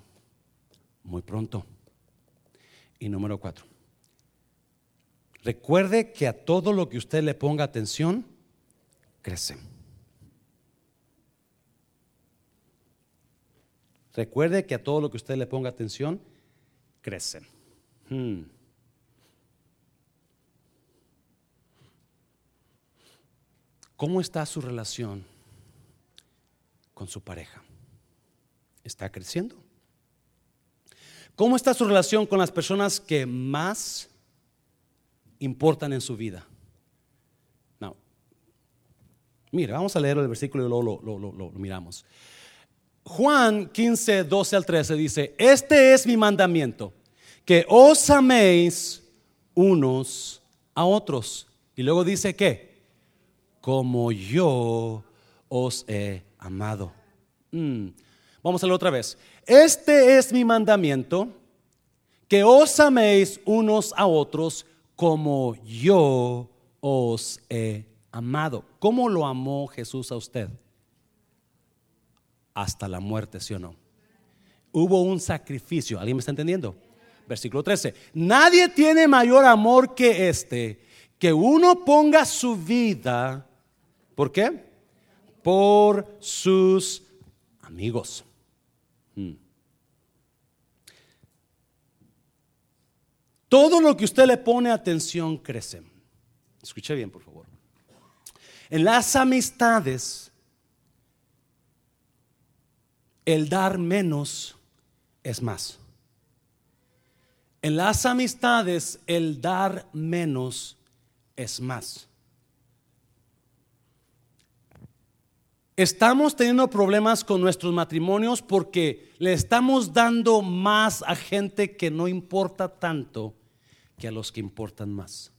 muy pronto. Y número cuatro. Recuerde que a todo lo que usted le ponga atención, crece. Recuerde que a todo lo que usted le ponga atención, crece. Hmm. ¿Cómo está su relación con su pareja? ¿Está creciendo? ¿Cómo está su relación con las personas que más importan en su vida. No. Mira, vamos a leer el versículo y luego lo, miramos. Juan 15, 12 al 13 dice, este es mi mandamiento, que os améis unos a otros. Y luego dice que, como yo os he amado. Mm. Vamos a leer otra vez. Este es mi mandamiento, que os améis unos a otros como yo os he amado. ¿Cómo lo amó Jesús a usted? Hasta la muerte, ¿sí o no? Hubo un sacrificio. ¿Alguien me está entendiendo? Versículo 13. Nadie tiene mayor amor que este, que uno ponga su vida. ¿Por qué? Por sus amigos. Todo lo que usted le pone atención crece. Escuche bien, por favor. En las amistades, el dar menos es más. En las amistades, el dar menos es más. Estamos teniendo problemas con nuestros matrimonios porque le estamos dando más a gente que no importa tanto que a los que importan más.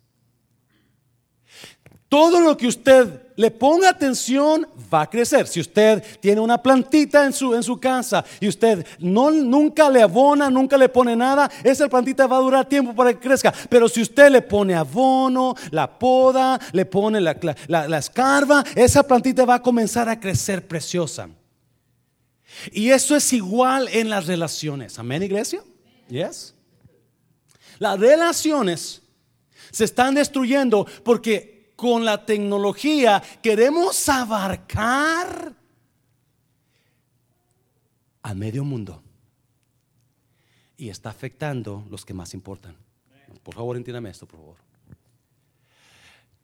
Todo lo que usted le ponga atención va a crecer. Si usted tiene una plantita en su, en su casa y usted no, nunca le abona, nunca le pone nada, esa plantita va a durar tiempo para que crezca. Pero si usted le pone abono, la poda, le pone la, la, escarba, esa plantita va a comenzar a crecer preciosa. Y eso es igual en las relaciones. Amén, iglesia? Yes. Las relaciones se están destruyendo porque con la tecnología queremos abarcar a medio mundo y está afectando los que más importan. Por favor, entiéndame esto, por favor.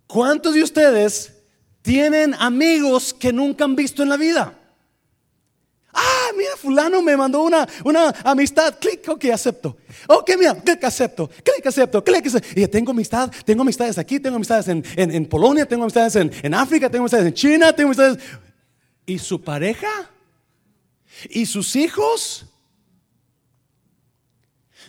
¿Cuántos de ustedes tienen amigos que nunca han visto en la vida? Mira, fulano me mandó una, una amistad. Clic, ok, acepto. Ok, mira, clic, acepto. Clic, acepto. Clic. Y tengo amistad, tengo amistades aquí, tengo amistades en, en, Polonia, tengo amistades en, en África, tengo amistades en China, tengo amistades. ¿Y su pareja? ¿Y sus hijos?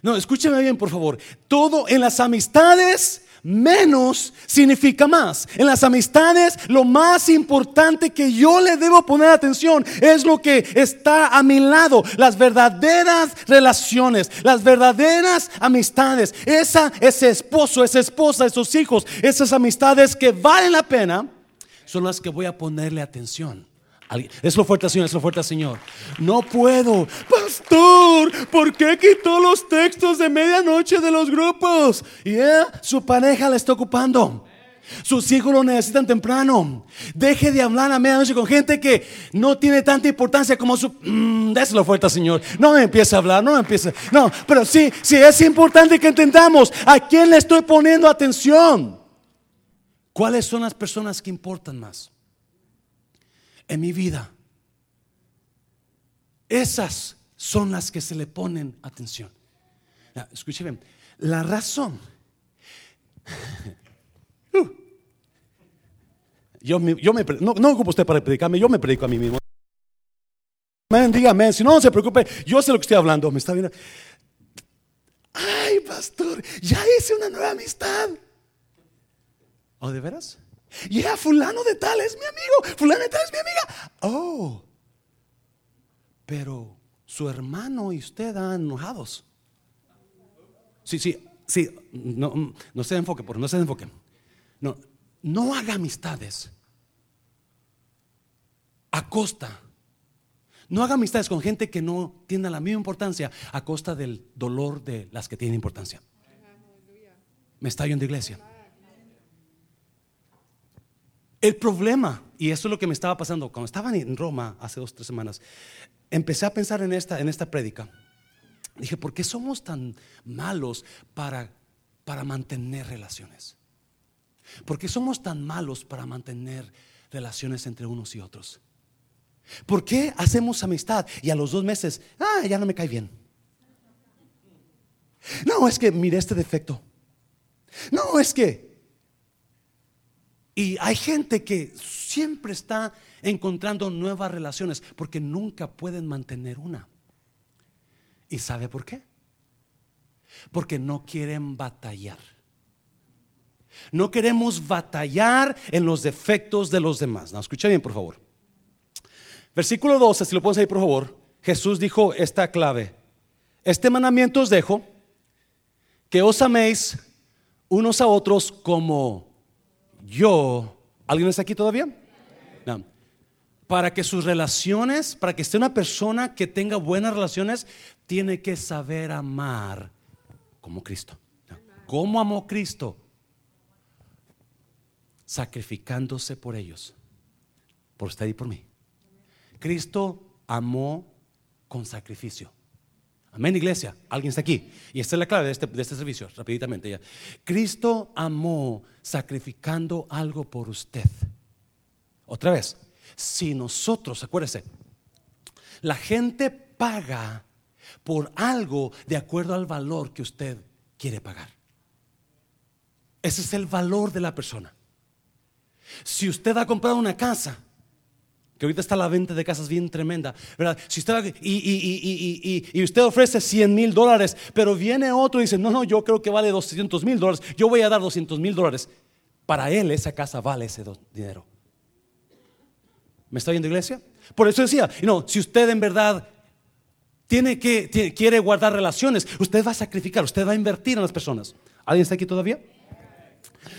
No, escúcheme bien, por favor. Todo en las amistades menos significa más. En las amistades, lo más importante que yo le debo poner atención es lo que está a mi lado, las verdaderas relaciones, las verdaderas amistades. Esa, ese esposo, esa esposa, esos hijos, esas amistades que valen la pena, son las que voy a ponerle atención. Es lo fuerte, Señor, es lo fuerte, Señor. No puedo. Pastor, ¿por qué quitó los textos de medianoche de los grupos? Y su pareja le está ocupando. Sus hijos lo necesitan temprano. Deje de hablar a medianoche con gente que no tiene tanta importancia como su. Mm, lo fuerte, Señor. No me empiece a hablar, no me empiece. No, pero sí, sí es importante que entendamos a quién le estoy poniendo atención. ¿Cuáles son las personas que importan más? En mi vida. Esas son las que se le ponen atención. Escuche bien, la razón. Uh. yo, yo me, no, no ocupo usted para predicarme, yo me predico a mí mismo. dígame, si no, no se preocupe, yo sé lo que estoy hablando, me está viendo. Ay, pastor, ya hice una nueva amistad. ¿O de veras? Y yeah, fulano de tal es mi amigo, fulano de tal es mi amiga. Oh, pero su hermano y usted están enojados. Sí, sí, sí, no, no se enfoque, por no se enfoque. No, no haga amistades a costa. No haga amistades con gente que no tiene la misma importancia a costa del dolor de las que tienen importancia. Me está yendo iglesia. El problema, y eso es lo que me estaba pasando cuando estaba en Roma hace dos, tres semanas, empecé a pensar en esta, en esta prédica. Dije, ¿por qué somos tan malos para, para mantener relaciones? ¿Por qué somos tan malos para mantener relaciones entre unos y otros? ¿Por qué hacemos amistad y a los dos meses, ah, ya no me cae bien? No, es que mire este defecto. No, es que y hay gente que siempre está encontrando nuevas relaciones porque nunca pueden mantener una. ¿Y sabe por qué? Porque no quieren batallar. No queremos batallar en los defectos de los demás. No, escucha bien, por favor. Versículo 12, si lo pones ahí, por favor. Jesús dijo esta clave. Este mandamiento os dejo, que os améis unos a otros como yo, ¿alguien está aquí todavía? Para que sus relaciones, para que esté una persona que tenga buenas relaciones, tiene que saber amar como Cristo. ¿Cómo amó Cristo? Sacrificándose por ellos, por usted y por mí. Cristo amó con sacrificio. Amén, iglesia. Alguien está aquí. Y esta es la clave de este, de este servicio, rapiditamente ya. Cristo amó sacrificando algo por usted. Otra vez, si nosotros, acuérdese, la gente paga por algo de acuerdo al valor que usted quiere pagar. Ese es el valor de la persona. Si usted ha comprado una casa, que ahorita está la venta de casas bien tremenda, ¿verdad? Si usted, y, usted ofrece 100 mil dólares, pero viene otro y dice, no, no, yo creo que vale 200 mil dólares, yo voy a dar 200 mil dólares. Para él esa casa vale ese dinero. ¿Me está viendo iglesia? Por eso decía, no, si usted en verdad tiene que, quiere guardar relaciones, usted va a sacrificar, usted va a invertir en las personas. ¿Alguien está aquí todavía?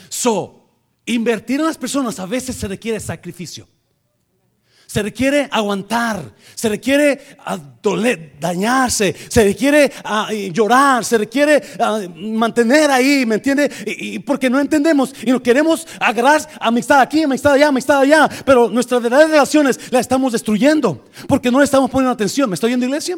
So, invertir en las personas a veces se requiere sacrificio. Se requiere aguantar, se requiere ah, dañarse, se requiere ah, llorar, se requiere ah, mantener ahí, ¿me entiende? Y, porque no entendemos y no queremos agarrar amistad aquí, amistad allá, amistad allá, pero nuestras verdaderas relaciones las estamos destruyendo porque no le estamos poniendo atención. ¿Me estoy yendo iglesia?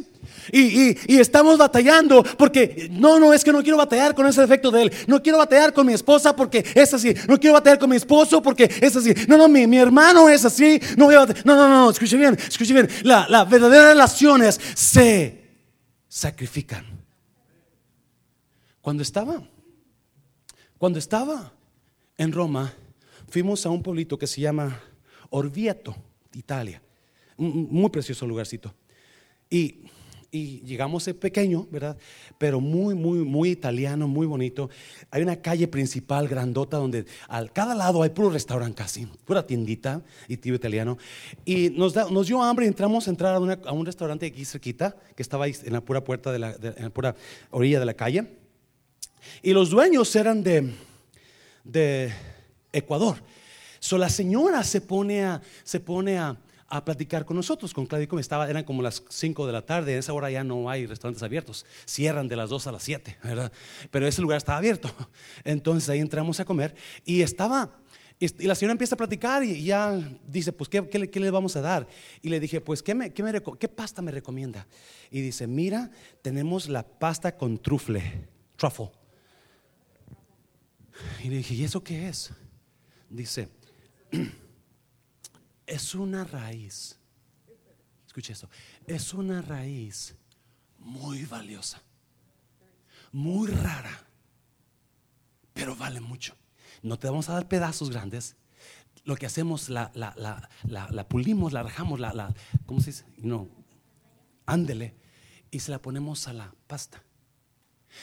Y, y, estamos batallando porque no, no, es que no quiero batallar con ese defecto de él. No quiero batallar con mi esposa porque es así. No quiero batallar con mi esposo porque es así. No, no, mi, mi hermano es así. No voy a batallar. No, no, no, no, escuche bien, escuche bien. Las la verdaderas relaciones se sacrifican. Cuando estaba, cuando estaba en Roma, fuimos a un pueblito que se llama Orvieto, Italia. Un muy precioso lugarcito. Y y llegamos a pequeño, ¿verdad? Pero muy, muy, muy italiano, muy bonito. Hay una calle principal grandota donde al cada lado hay puro restaurante casi, pura tiendita y tío italiano. Y nos, nos dio hambre y entramos a entrar a, un restaurante aquí cerquita, que estaba ahí en la pura puerta, de la, en la pura orilla de la calle. Y los dueños eran de, de Ecuador. So la señora se pone a, se pone a a platicar con nosotros, con Claudio. Estaba, eran como las 5 de la tarde, en esa hora ya no hay restaurantes abiertos, cierran de las 2 a las 7, ¿verdad? Pero ese lugar estaba abierto. Entonces ahí entramos a comer y estaba, y la señora empieza a platicar y ya dice, pues, ¿qué, qué, le vamos a dar? Y le dije, pues, ¿qué, me, qué, me, ¿qué pasta me recomienda? Y dice, mira, tenemos la pasta con trufle, truffle. Y le dije, ¿y eso qué es? Dice, es una raíz. Escuche esto. Es una raíz muy valiosa, muy rara, pero vale mucho. No te vamos a dar pedazos grandes. Lo que hacemos, la, la, pulimos, la rajamos, la, la, ¿cómo se dice? No, ándele, y se la ponemos a la pasta.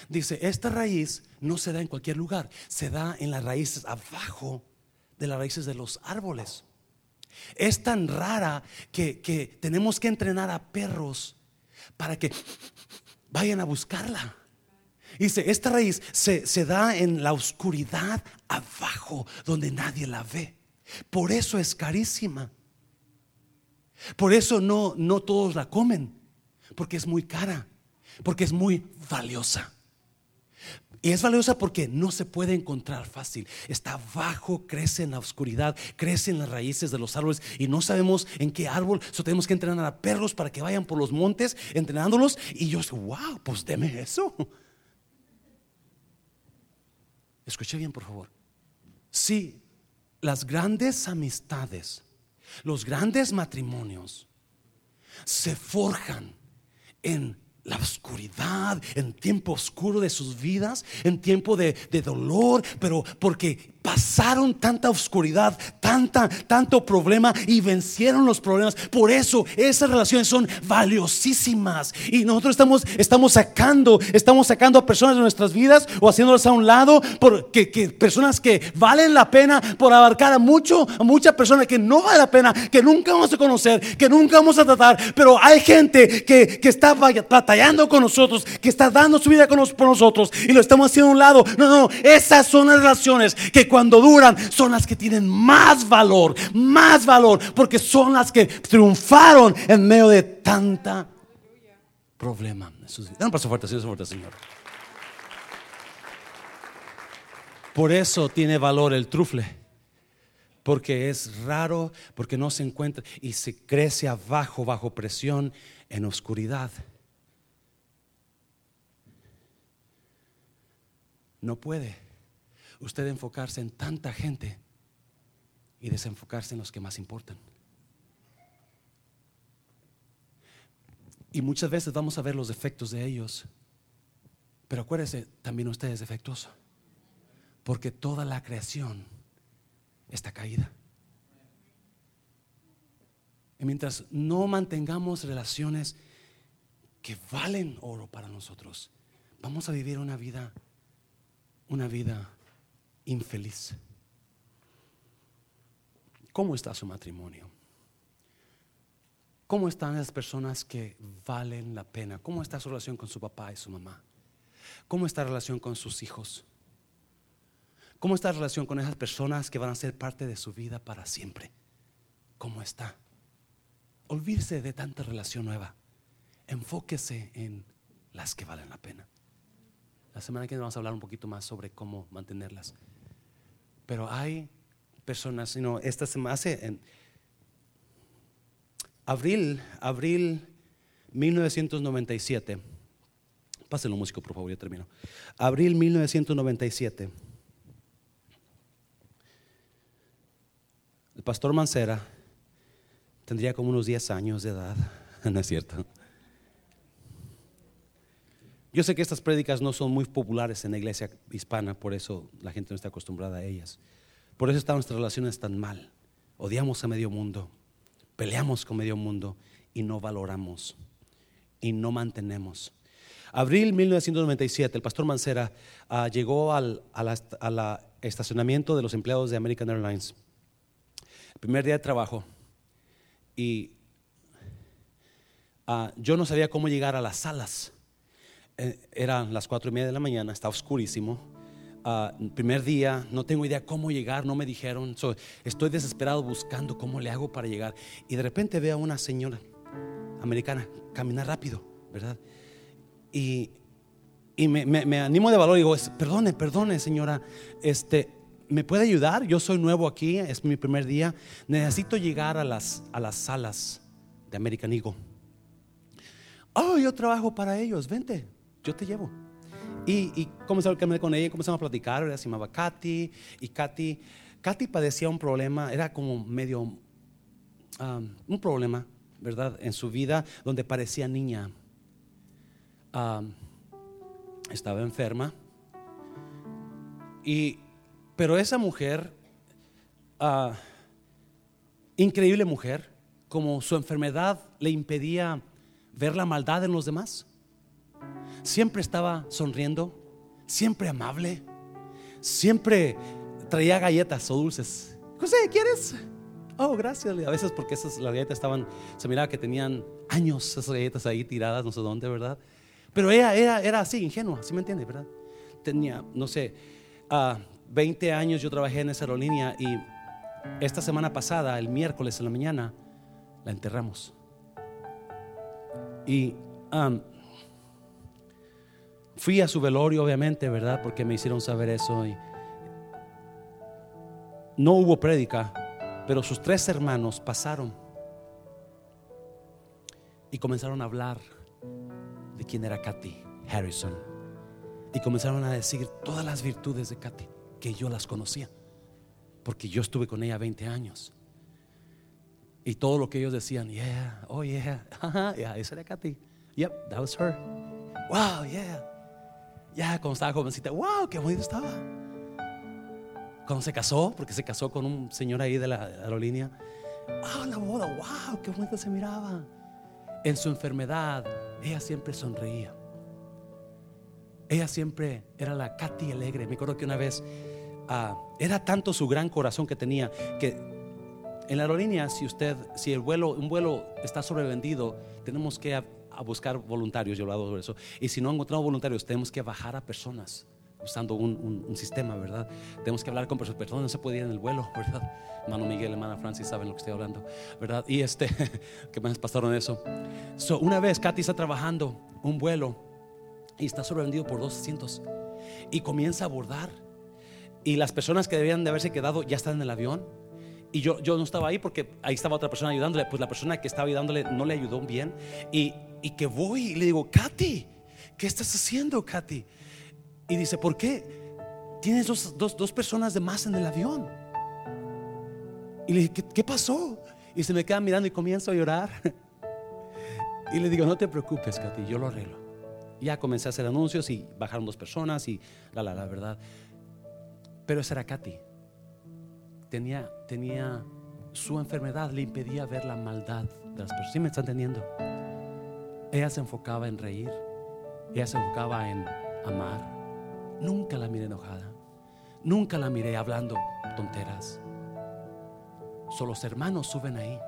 Dice, esta raíz no se da en cualquier lugar, se da en las raíces abajo de las raíces de los árboles. Es tan rara que, tenemos que entrenar a perros para que vayan a buscarla. Dice, esta raíz se, da en la oscuridad abajo, donde nadie la ve. Por eso es carísima. Por eso no, no todos la comen, porque es muy cara, porque es muy valiosa. Y es valiosa porque no se puede encontrar fácil. Está abajo, crece en la oscuridad, crece en las raíces de los árboles y no sabemos en qué árbol. So tenemos que entrenar a perros para que vayan por los montes entrenándolos. Y yo, wow, pues deme eso. Escuche bien, por favor. Si las grandes amistades, los grandes matrimonios se forjan en la oscuridad, en tiempo oscuro de sus vidas, en tiempo de, de dolor, pero porque pasaron tanta oscuridad, tanta, tanto problema y vencieron los problemas. Por eso esas relaciones son valiosísimas. Y nosotros estamos, estamos sacando, estamos sacando a personas de nuestras vidas o haciéndolas a un lado, porque que personas que valen la pena por abarcar a mucho, a mucha persona que no vale la pena, que nunca vamos a conocer, que nunca vamos a tratar. Pero hay gente que, que está batallando con nosotros, que está dando su vida con por nosotros y lo estamos haciendo a un lado. No, no, esas son las relaciones que cuando duran son las que tienen más valor, más valor, porque son las que triunfaron en medio de tanta problema. un paso fuerte, fuerte, Señor. Por eso tiene valor el trufle, porque es raro, porque no se encuentra y se crece abajo, bajo presión, en oscuridad. No puede usted enfocarse en tanta gente y desenfocarse en los que más importan. Y muchas veces vamos a ver los defectos de ellos. Pero acuérdese, también usted es defectuoso. Porque toda la creación está caída. Y mientras no mantengamos relaciones que valen oro para nosotros, vamos a vivir una vida, una vida infeliz. ¿Cómo está su matrimonio? ¿Cómo están las personas que valen la pena? ¿Cómo está su relación con su papá y su mamá? ¿Cómo está la relación con sus hijos? ¿Cómo está la relación con esas personas que van a ser parte de su vida para siempre? ¿Cómo está? olvídese de tanta relación nueva. Enfóquese en las que valen la pena. La semana que viene vamos a hablar un poquito más sobre cómo mantenerlas. Pero hay personas, sino esta se hace en abril, abril 1997. Pásenlo músico, por favor, ya termino. Abril 1997. El pastor Mancera tendría como unos 10 años de edad, ¿no es cierto? Yo sé que estas prédicas no son muy populares en la iglesia hispana, por eso la gente no está acostumbrada a ellas. Por eso están nuestras relaciones tan mal. Odiamos a medio mundo, peleamos con medio mundo y no valoramos y no mantenemos. Abril 1997, el pastor Mancera ah, llegó al estacionamiento de los empleados de American Airlines primer día de trabajo y ah, yo no sabía cómo llegar a las salas. Eh, eran las cuatro y media de la mañana, estaba oscurísimo. Ah, primer día, no tengo idea cómo llegar, no me dijeron. estoy desesperado buscando cómo le hago para llegar. Y de repente veo a una señora americana caminar rápido, ¿verdad? Y, me, me, animo de valor y digo, perdone, perdone, señora, este, ¿me puede ayudar? Yo soy nuevo aquí, es mi primer día. Necesito llegar a las, a las salas de American Eagle. Oh, yo trabajo para ellos, vente, yo te llevo. Y, y comencé a caminar con ella, comenzamos a platicar, ella se llamaba Katy, y Katy, Katy padecía un problema, era como medio, um, un problema, ¿verdad? En su vida, donde parecía niña. Um, estaba enferma. Y pero esa mujer, ah, increíble mujer, como su enfermedad le impedía ver la maldad en los demás, siempre estaba sonriendo, siempre amable, siempre traía galletas o dulces. José, ¿quieres? Oh, gracias. A veces porque esas las galletas estaban, se miraba que tenían años esas galletas ahí tiradas, no sé dónde, ¿verdad? Pero ella era, era así, ingenua, ¿sí me entiende, verdad? Tenía, no sé, uh, 20 años yo trabajé en esa aerolínea y esta semana pasada, el miércoles en la mañana, la enterramos. Y um, fui a su velorio, obviamente, ¿verdad? Porque me hicieron saber eso. Y no hubo prédica, pero sus tres hermanos pasaron y comenzaron a hablar de quién era Katy Harrison. Y comenzaron a decir todas las virtudes de Katy que yo las conocía, porque yo estuve con ella 20 años. Y todo lo que ellos decían, yeah, oh yeah, yeah, esa era Katy. Yep, that was her. Wow, yeah. Ya, cuando estaba jovencita, wow, qué bonito estaba. Cuando se casó, porque se casó con un señor ahí de la aerolínea, ah, la boda, wow, qué bonito se miraba. En su enfermedad, ella siempre sonreía. Ella siempre era la Katy alegre. Me acuerdo que una vez ah, era tanto su gran corazón que tenía que en la aerolínea, si usted, si el vuelo, un vuelo está sobrevendido, tenemos que a, buscar voluntarios. Yo he hablado sobre eso. Y si no encontramos voluntarios, tenemos que bajar a personas usando un, sistema, ¿verdad? Tenemos que hablar con personas, personas no se puede ir en el vuelo, ¿verdad? Hermano Miguel, hermana Francis saben lo que estoy hablando, ¿verdad? Y este, que me pasaron eso. So, una vez Katy está trabajando un vuelo y está sobrevendido por dos asientos y comienza a abordar y las personas que debían de haberse quedado ya están en el avión y yo, yo no estaba ahí porque ahí estaba otra persona ayudándole pues la persona que estaba ayudándole no le ayudó bien y, y que voy y le digo Katy ¿qué estás haciendo Katy? y dice ¿por qué? tienes dos, dos, dos personas de más en el avión y le dije ¿qué, qué pasó? y se me queda mirando y comienzo a llorar y le digo no te preocupes Katy yo lo arreglo ya comencé a hacer anuncios y bajaron dos personas y la, la, la verdad. Pero esa era Katy. Tenía, tenía su enfermedad, le impedía ver la maldad de las personas. ¿Sí me están entendiendo? Ella se enfocaba en reír, ella se enfocaba en amar. Nunca la miré enojada, nunca la miré hablando tonteras. Solo los hermanos suben ahí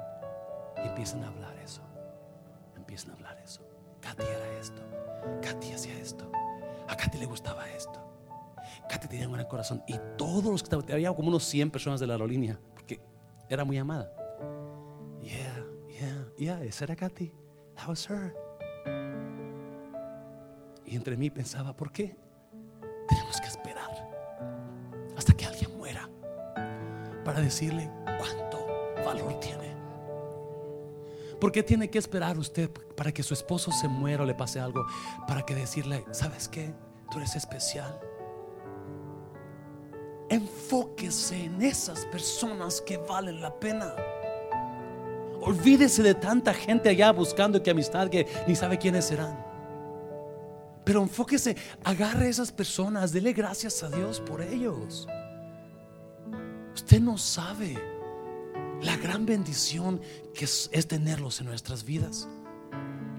y empiezan a hablar eso. Empiezan a hablar eso. Katy era esto. Katy hacía esto. A Katy le gustaba esto. Katy tenía un buen corazón. Y todos los que estaban, había como unos 100 personas de la aerolínea, porque era muy amada. Yeah, yeah. yeah, esa era Katy. That was her. Y entre mí pensaba, ¿por qué? Tenemos que esperar hasta que alguien muera para decirle cuánto valor tiene. ¿Por qué tiene que esperar usted para que su esposo se muera o le pase algo? Para que decirle, ¿sabes qué? Tú eres especial. Enfóquese en esas personas que valen la pena. Olvídese de tanta gente allá buscando que amistad que ni sabe quiénes serán. Pero enfóquese, agarre a esas personas, dele gracias a Dios por ellos. Usted no sabe la gran bendición que es, tenerlos en nuestras vidas.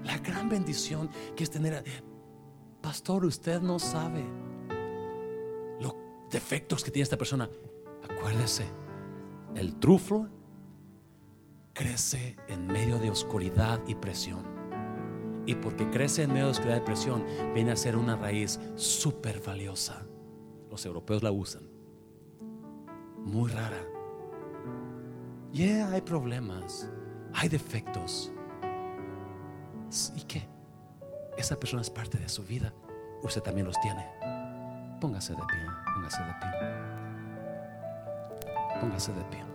La gran bendición que es tener... Pastor, usted no sabe los defectos que tiene esta persona. Acuérdese, el truflo crece en medio de oscuridad y presión. Y porque crece en medio de oscuridad y presión, viene a ser una raíz súper valiosa. Los europeos la usan. Muy rara. Yeah, hay problemas, hay defectos. ¿Y qué? Esa persona es parte de su vida. Usted también los tiene. Póngase de pie, póngase de pie. Póngase de pie.